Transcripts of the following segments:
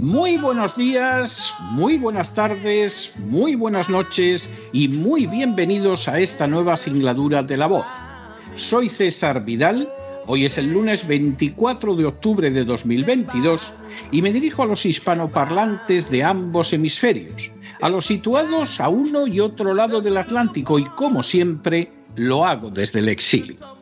Muy buenos días, muy buenas tardes, muy buenas noches y muy bienvenidos a esta nueva singladura de La Voz. Soy César Vidal, hoy es el lunes 24 de octubre de 2022 y me dirijo a los hispanoparlantes de ambos hemisferios, a los situados a uno y otro lado del Atlántico y como siempre lo hago desde el exilio.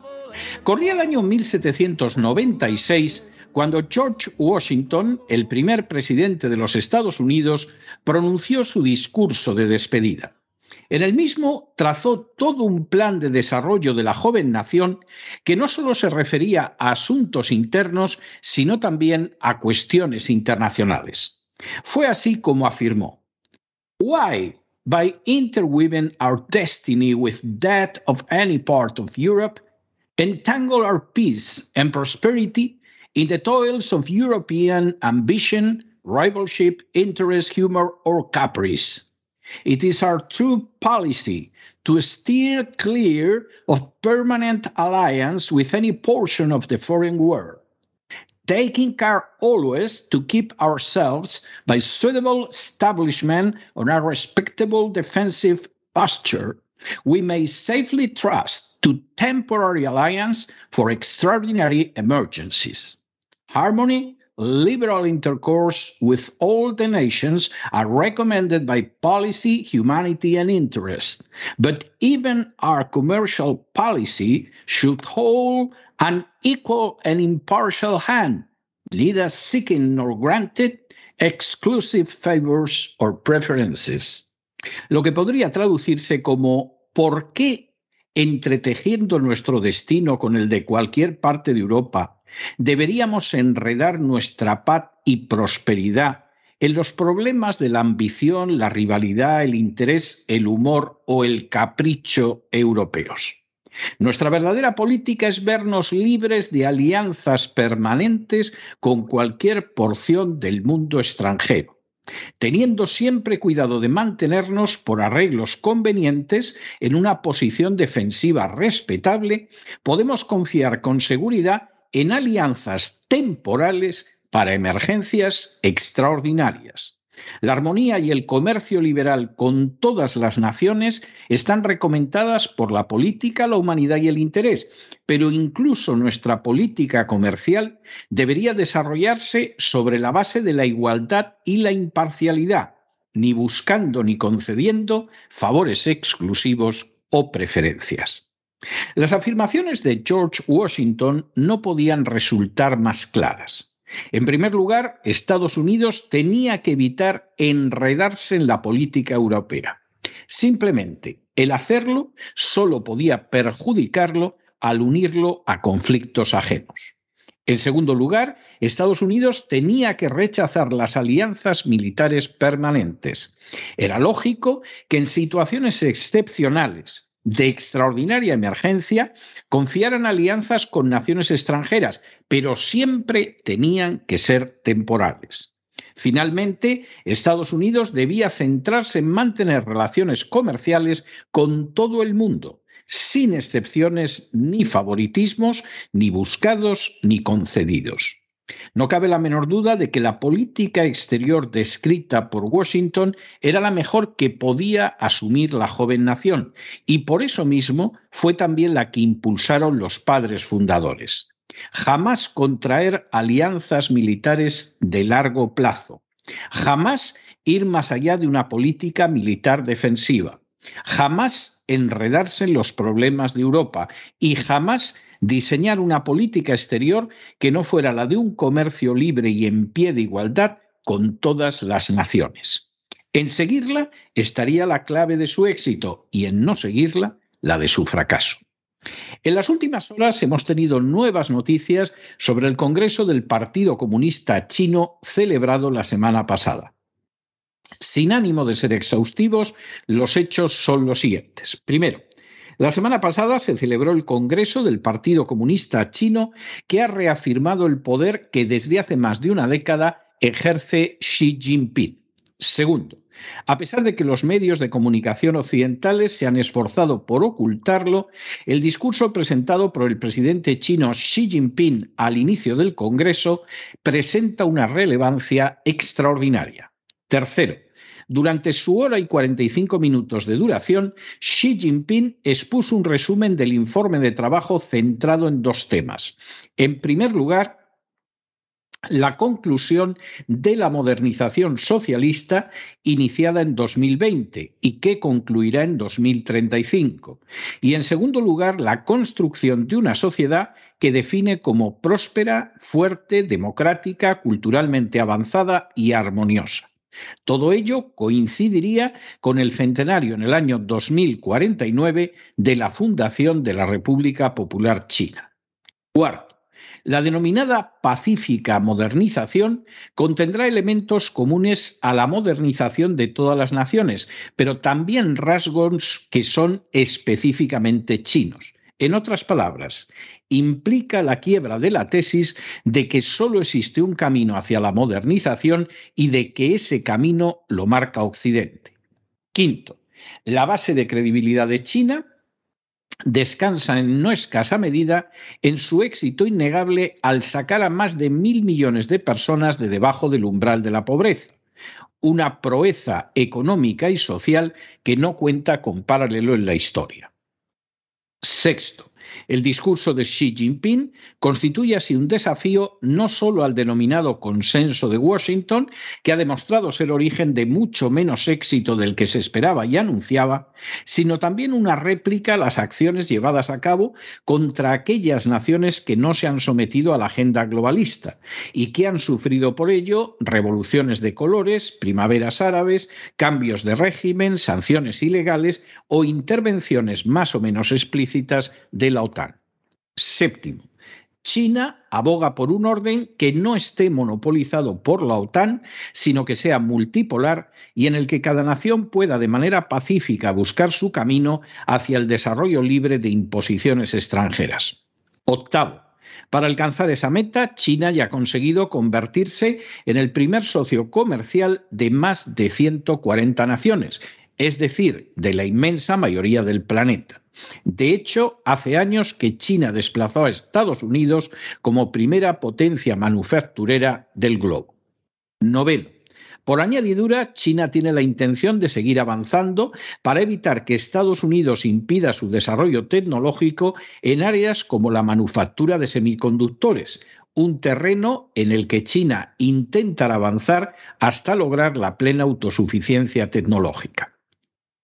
Corría el año 1796 cuando George Washington, el primer presidente de los Estados Unidos, pronunció su discurso de despedida. En el mismo trazó todo un plan de desarrollo de la joven nación que no solo se refería a asuntos internos, sino también a cuestiones internacionales. Fue así como afirmó, Why, by interweaving our destiny with that of any part of Europe, entangle our peace and prosperity in the toils of European ambition, rivalship, interest, humor, or caprice. It is our true policy to steer clear of permanent alliance with any portion of the foreign world, taking care always to keep ourselves by suitable establishment on a respectable defensive posture we may safely trust to temporary alliance for extraordinary emergencies. Harmony, liberal intercourse with all the nations are recommended by policy, humanity, and interest. But even our commercial policy should hold an equal and impartial hand, neither seeking nor granted exclusive favors or preferences. Lo que podría traducirse como ¿por qué entretejiendo nuestro destino con el de cualquier parte de Europa, deberíamos enredar nuestra paz y prosperidad en los problemas de la ambición, la rivalidad, el interés, el humor o el capricho europeos. Nuestra verdadera política es vernos libres de alianzas permanentes con cualquier porción del mundo extranjero teniendo siempre cuidado de mantenernos por arreglos convenientes en una posición defensiva respetable, podemos confiar con seguridad en alianzas temporales para emergencias extraordinarias. La armonía y el comercio liberal con todas las naciones están recomendadas por la política, la humanidad y el interés, pero incluso nuestra política comercial debería desarrollarse sobre la base de la igualdad y la imparcialidad, ni buscando ni concediendo favores exclusivos o preferencias. Las afirmaciones de George Washington no podían resultar más claras. En primer lugar, Estados Unidos tenía que evitar enredarse en la política europea. Simplemente, el hacerlo solo podía perjudicarlo al unirlo a conflictos ajenos. En segundo lugar, Estados Unidos tenía que rechazar las alianzas militares permanentes. Era lógico que en situaciones excepcionales, de extraordinaria emergencia confiaran alianzas con naciones extranjeras, pero siempre tenían que ser temporales. Finalmente, Estados Unidos debía centrarse en mantener relaciones comerciales con todo el mundo, sin excepciones ni favoritismos, ni buscados ni concedidos. No cabe la menor duda de que la política exterior descrita por Washington era la mejor que podía asumir la joven nación, y por eso mismo fue también la que impulsaron los padres fundadores. Jamás contraer alianzas militares de largo plazo. Jamás ir más allá de una política militar defensiva. Jamás enredarse en los problemas de Europa y jamás diseñar una política exterior que no fuera la de un comercio libre y en pie de igualdad con todas las naciones. En seguirla estaría la clave de su éxito y en no seguirla la de su fracaso. En las últimas horas hemos tenido nuevas noticias sobre el Congreso del Partido Comunista Chino celebrado la semana pasada. Sin ánimo de ser exhaustivos, los hechos son los siguientes. Primero, la semana pasada se celebró el Congreso del Partido Comunista Chino que ha reafirmado el poder que desde hace más de una década ejerce Xi Jinping. Segundo, a pesar de que los medios de comunicación occidentales se han esforzado por ocultarlo, el discurso presentado por el presidente chino Xi Jinping al inicio del Congreso presenta una relevancia extraordinaria. Tercero, durante su hora y 45 minutos de duración, Xi Jinping expuso un resumen del informe de trabajo centrado en dos temas. En primer lugar, la conclusión de la modernización socialista iniciada en 2020 y que concluirá en 2035. Y en segundo lugar, la construcción de una sociedad que define como próspera, fuerte, democrática, culturalmente avanzada y armoniosa. Todo ello coincidiría con el centenario en el año 2049 de la fundación de la República Popular China. Cuarto, la denominada pacífica modernización contendrá elementos comunes a la modernización de todas las naciones, pero también rasgos que son específicamente chinos. En otras palabras, implica la quiebra de la tesis de que solo existe un camino hacia la modernización y de que ese camino lo marca Occidente. Quinto, la base de credibilidad de China descansa en no escasa medida en su éxito innegable al sacar a más de mil millones de personas de debajo del umbral de la pobreza, una proeza económica y social que no cuenta con paralelo en la historia. Sexto, el discurso de Xi Jinping constituye así un desafío no solo al denominado consenso de Washington, que ha demostrado ser origen de mucho menos éxito del que se esperaba y anunciaba, sino también una réplica a las acciones llevadas a cabo contra aquellas naciones que no se han sometido a la agenda globalista y que han sufrido por ello revoluciones de colores, primaveras árabes, cambios de régimen, sanciones ilegales o intervenciones más o menos explícitas de la OTAN. Séptimo, China aboga por un orden que no esté monopolizado por la OTAN, sino que sea multipolar y en el que cada nación pueda de manera pacífica buscar su camino hacia el desarrollo libre de imposiciones extranjeras. Octavo, para alcanzar esa meta, China ya ha conseguido convertirse en el primer socio comercial de más de 140 naciones, es decir, de la inmensa mayoría del planeta. De hecho, hace años que China desplazó a Estados Unidos como primera potencia manufacturera del globo. Noveno. Por añadidura, China tiene la intención de seguir avanzando para evitar que Estados Unidos impida su desarrollo tecnológico en áreas como la manufactura de semiconductores, un terreno en el que China intentará avanzar hasta lograr la plena autosuficiencia tecnológica.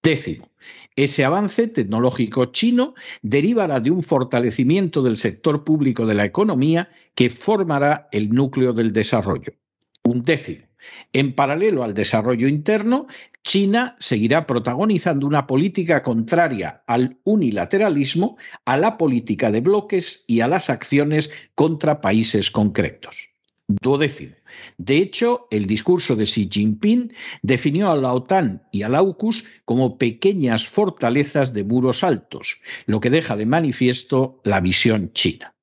Décimo, ese avance tecnológico chino derivará de un fortalecimiento del sector público de la economía que formará el núcleo del desarrollo. Un décimo. En paralelo al desarrollo interno, China seguirá protagonizando una política contraria al unilateralismo, a la política de bloques y a las acciones contra países concretos. Duodécimo. De hecho, el discurso de Xi Jinping definió a la OTAN y al AUKUS como pequeñas fortalezas de muros altos, lo que deja de manifiesto la visión china.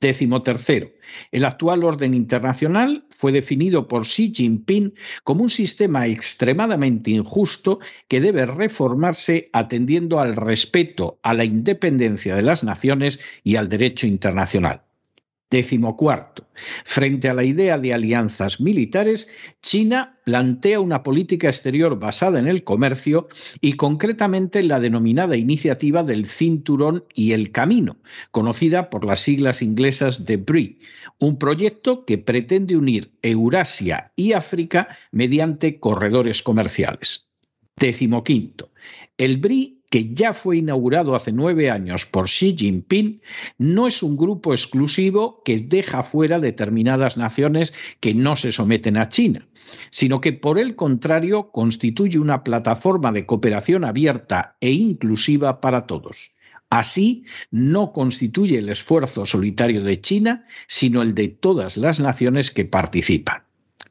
Décimo tercero, el actual orden internacional fue definido por Xi Jinping como un sistema extremadamente injusto que debe reformarse atendiendo al respeto a la independencia de las naciones y al derecho internacional. Décimo cuarto. Frente a la idea de alianzas militares, China plantea una política exterior basada en el comercio y concretamente la denominada iniciativa del Cinturón y el Camino, conocida por las siglas inglesas de BRI, un proyecto que pretende unir Eurasia y África mediante corredores comerciales. Décimo quinto. El BRI que ya fue inaugurado hace nueve años por Xi Jinping, no es un grupo exclusivo que deja fuera determinadas naciones que no se someten a China, sino que por el contrario constituye una plataforma de cooperación abierta e inclusiva para todos. Así, no constituye el esfuerzo solitario de China, sino el de todas las naciones que participan.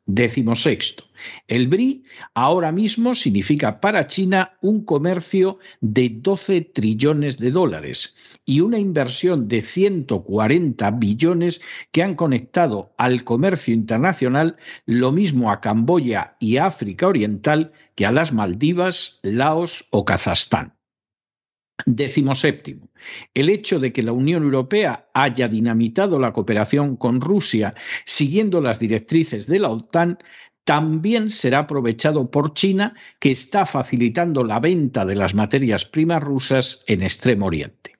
Décimo sexto. El BRI ahora mismo significa para China un comercio de 12 trillones de dólares y una inversión de 140 billones que han conectado al comercio internacional lo mismo a Camboya y África Oriental que a las Maldivas, Laos o Kazajstán. Décimo séptimo. El hecho de que la Unión Europea haya dinamitado la cooperación con Rusia siguiendo las directrices de la OTAN también será aprovechado por China, que está facilitando la venta de las materias primas rusas en Extremo Oriente.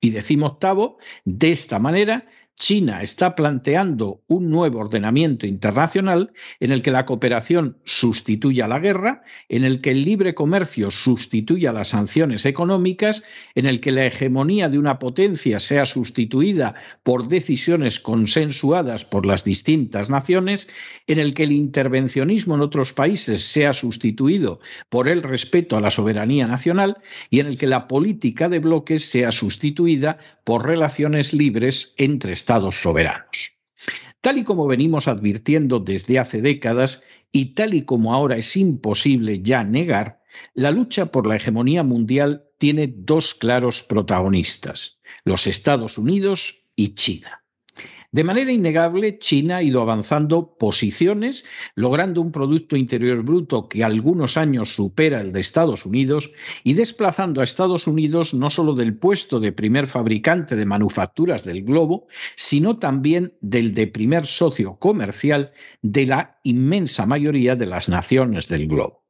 Y decimo octavo, de esta manera China está planteando un nuevo ordenamiento internacional en el que la cooperación sustituya la guerra, en el que el libre comercio sustituya las sanciones económicas, en el que la hegemonía de una potencia sea sustituida por decisiones consensuadas por las distintas naciones, en el que el intervencionismo en otros países sea sustituido por el respeto a la soberanía nacional y en el que la política de bloques sea sustituida por relaciones libres entre estados soberanos. Tal y como venimos advirtiendo desde hace décadas y tal y como ahora es imposible ya negar, la lucha por la hegemonía mundial tiene dos claros protagonistas, los Estados Unidos y China. De manera innegable, China ha ido avanzando posiciones, logrando un Producto Interior Bruto que algunos años supera el de Estados Unidos y desplazando a Estados Unidos no solo del puesto de primer fabricante de manufacturas del globo, sino también del de primer socio comercial de la inmensa mayoría de las naciones del globo.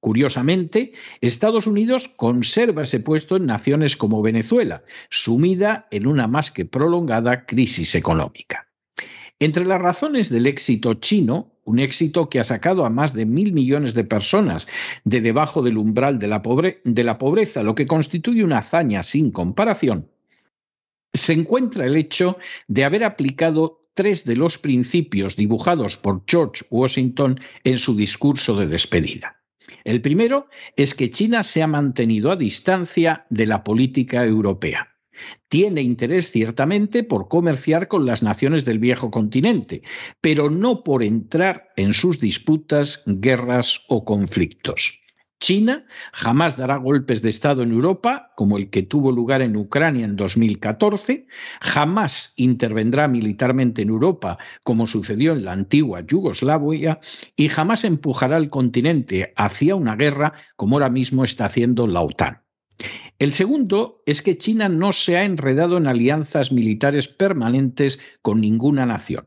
Curiosamente, Estados Unidos conserva ese puesto en naciones como Venezuela, sumida en una más que prolongada crisis económica. Entre las razones del éxito chino, un éxito que ha sacado a más de mil millones de personas de debajo del umbral de la, de la pobreza, lo que constituye una hazaña sin comparación, se encuentra el hecho de haber aplicado tres de los principios dibujados por George Washington en su discurso de despedida. El primero es que China se ha mantenido a distancia de la política europea. Tiene interés ciertamente por comerciar con las naciones del viejo continente, pero no por entrar en sus disputas, guerras o conflictos. China jamás dará golpes de Estado en Europa, como el que tuvo lugar en Ucrania en 2014, jamás intervendrá militarmente en Europa, como sucedió en la antigua Yugoslavia, y jamás empujará al continente hacia una guerra, como ahora mismo está haciendo la OTAN. El segundo es que China no se ha enredado en alianzas militares permanentes con ninguna nación.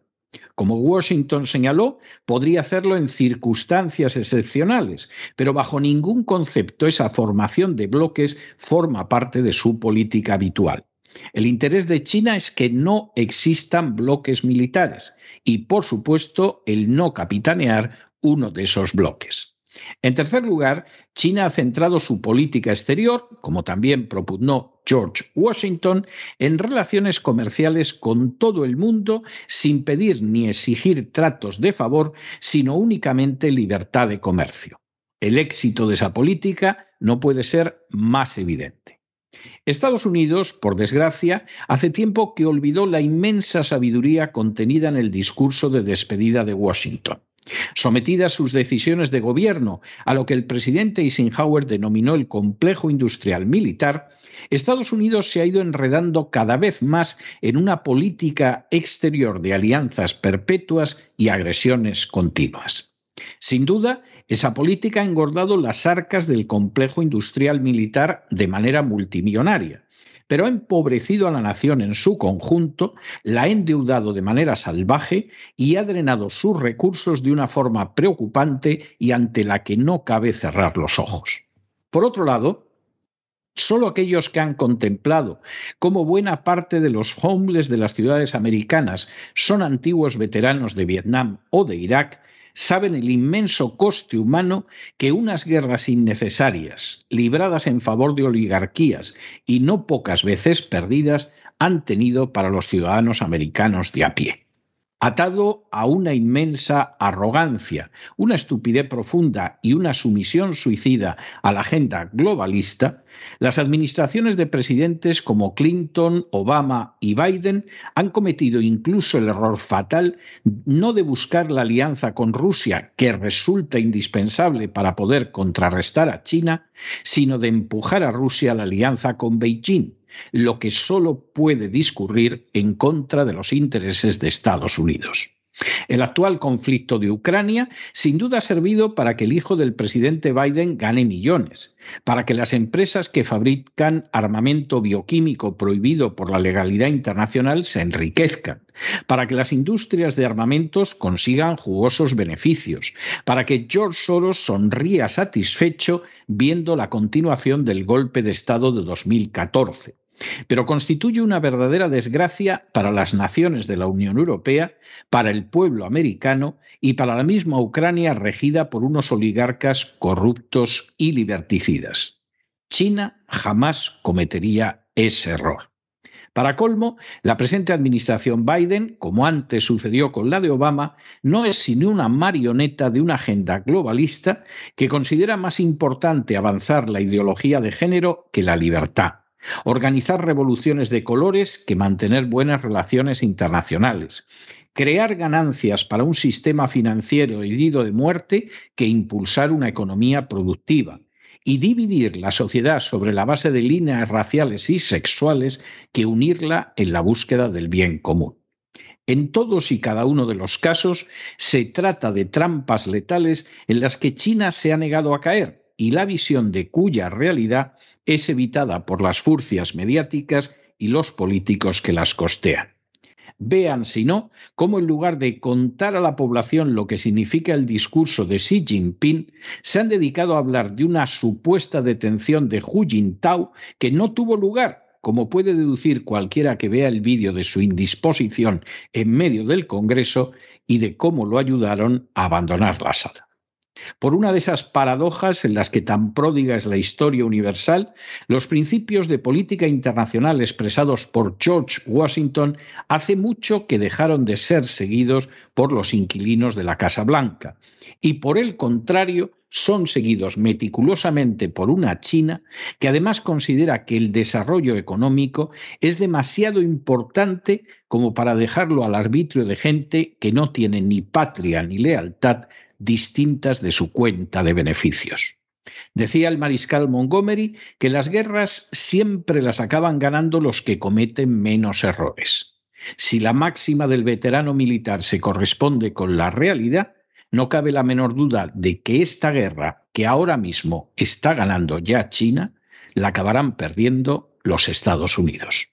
Como Washington señaló, podría hacerlo en circunstancias excepcionales, pero bajo ningún concepto esa formación de bloques forma parte de su política habitual. El interés de China es que no existan bloques militares y, por supuesto, el no capitanear uno de esos bloques. En tercer lugar, China ha centrado su política exterior, como también propugnó George Washington, en relaciones comerciales con todo el mundo sin pedir ni exigir tratos de favor, sino únicamente libertad de comercio. El éxito de esa política no puede ser más evidente. Estados Unidos, por desgracia, hace tiempo que olvidó la inmensa sabiduría contenida en el discurso de despedida de Washington. Sometidas sus decisiones de gobierno a lo que el presidente Eisenhower denominó el complejo industrial militar, Estados Unidos se ha ido enredando cada vez más en una política exterior de alianzas perpetuas y agresiones continuas. Sin duda, esa política ha engordado las arcas del complejo industrial militar de manera multimillonaria pero ha empobrecido a la nación en su conjunto, la ha endeudado de manera salvaje y ha drenado sus recursos de una forma preocupante y ante la que no cabe cerrar los ojos. Por otro lado, Solo aquellos que han contemplado cómo buena parte de los homeless de las ciudades americanas son antiguos veteranos de Vietnam o de Irak saben el inmenso coste humano que unas guerras innecesarias, libradas en favor de oligarquías y no pocas veces perdidas, han tenido para los ciudadanos americanos de a pie atado a una inmensa arrogancia, una estupidez profunda y una sumisión suicida a la agenda globalista, las administraciones de presidentes como Clinton, Obama y Biden han cometido incluso el error fatal no de buscar la alianza con Rusia, que resulta indispensable para poder contrarrestar a China, sino de empujar a Rusia a la alianza con Beijing lo que solo puede discurrir en contra de los intereses de Estados Unidos. El actual conflicto de Ucrania sin duda ha servido para que el hijo del presidente Biden gane millones, para que las empresas que fabrican armamento bioquímico prohibido por la legalidad internacional se enriquezcan, para que las industrias de armamentos consigan jugosos beneficios, para que George Soros sonría satisfecho viendo la continuación del golpe de Estado de 2014 pero constituye una verdadera desgracia para las naciones de la Unión Europea, para el pueblo americano y para la misma Ucrania regida por unos oligarcas corruptos y liberticidas. China jamás cometería ese error. Para colmo, la presente administración Biden, como antes sucedió con la de Obama, no es sino una marioneta de una agenda globalista que considera más importante avanzar la ideología de género que la libertad organizar revoluciones de colores que mantener buenas relaciones internacionales, crear ganancias para un sistema financiero herido de muerte que impulsar una economía productiva. Y dividir la sociedad sobre la base de líneas raciales y sexuales que unirla en la búsqueda del bien común. En todos y cada uno de los casos se trata de trampas letales en las que China se ha negado a caer y la visión de cuya realidad es evitada por las furcias mediáticas y los políticos que las costean. Vean, si no, cómo en lugar de contar a la población lo que significa el discurso de Xi Jinping, se han dedicado a hablar de una supuesta detención de Hu Jintao que no tuvo lugar, como puede deducir cualquiera que vea el vídeo de su indisposición en medio del Congreso y de cómo lo ayudaron a abandonar la sala. Por una de esas paradojas en las que tan pródiga es la historia universal, los principios de política internacional expresados por George Washington hace mucho que dejaron de ser seguidos por los inquilinos de la Casa Blanca. Y por el contrario son seguidos meticulosamente por una China que además considera que el desarrollo económico es demasiado importante como para dejarlo al arbitrio de gente que no tiene ni patria ni lealtad distintas de su cuenta de beneficios. Decía el mariscal Montgomery que las guerras siempre las acaban ganando los que cometen menos errores. Si la máxima del veterano militar se corresponde con la realidad, no cabe la menor duda de que esta guerra, que ahora mismo está ganando ya China, la acabarán perdiendo los Estados Unidos.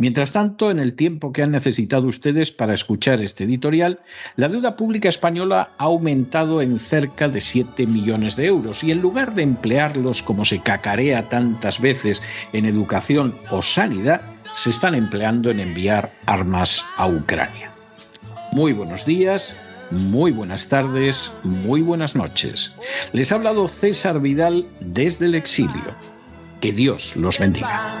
Mientras tanto, en el tiempo que han necesitado ustedes para escuchar este editorial, la deuda pública española ha aumentado en cerca de 7 millones de euros y en lugar de emplearlos como se cacarea tantas veces en educación o sanidad, se están empleando en enviar armas a Ucrania. Muy buenos días, muy buenas tardes, muy buenas noches. Les ha hablado César Vidal desde el exilio. Que Dios los bendiga.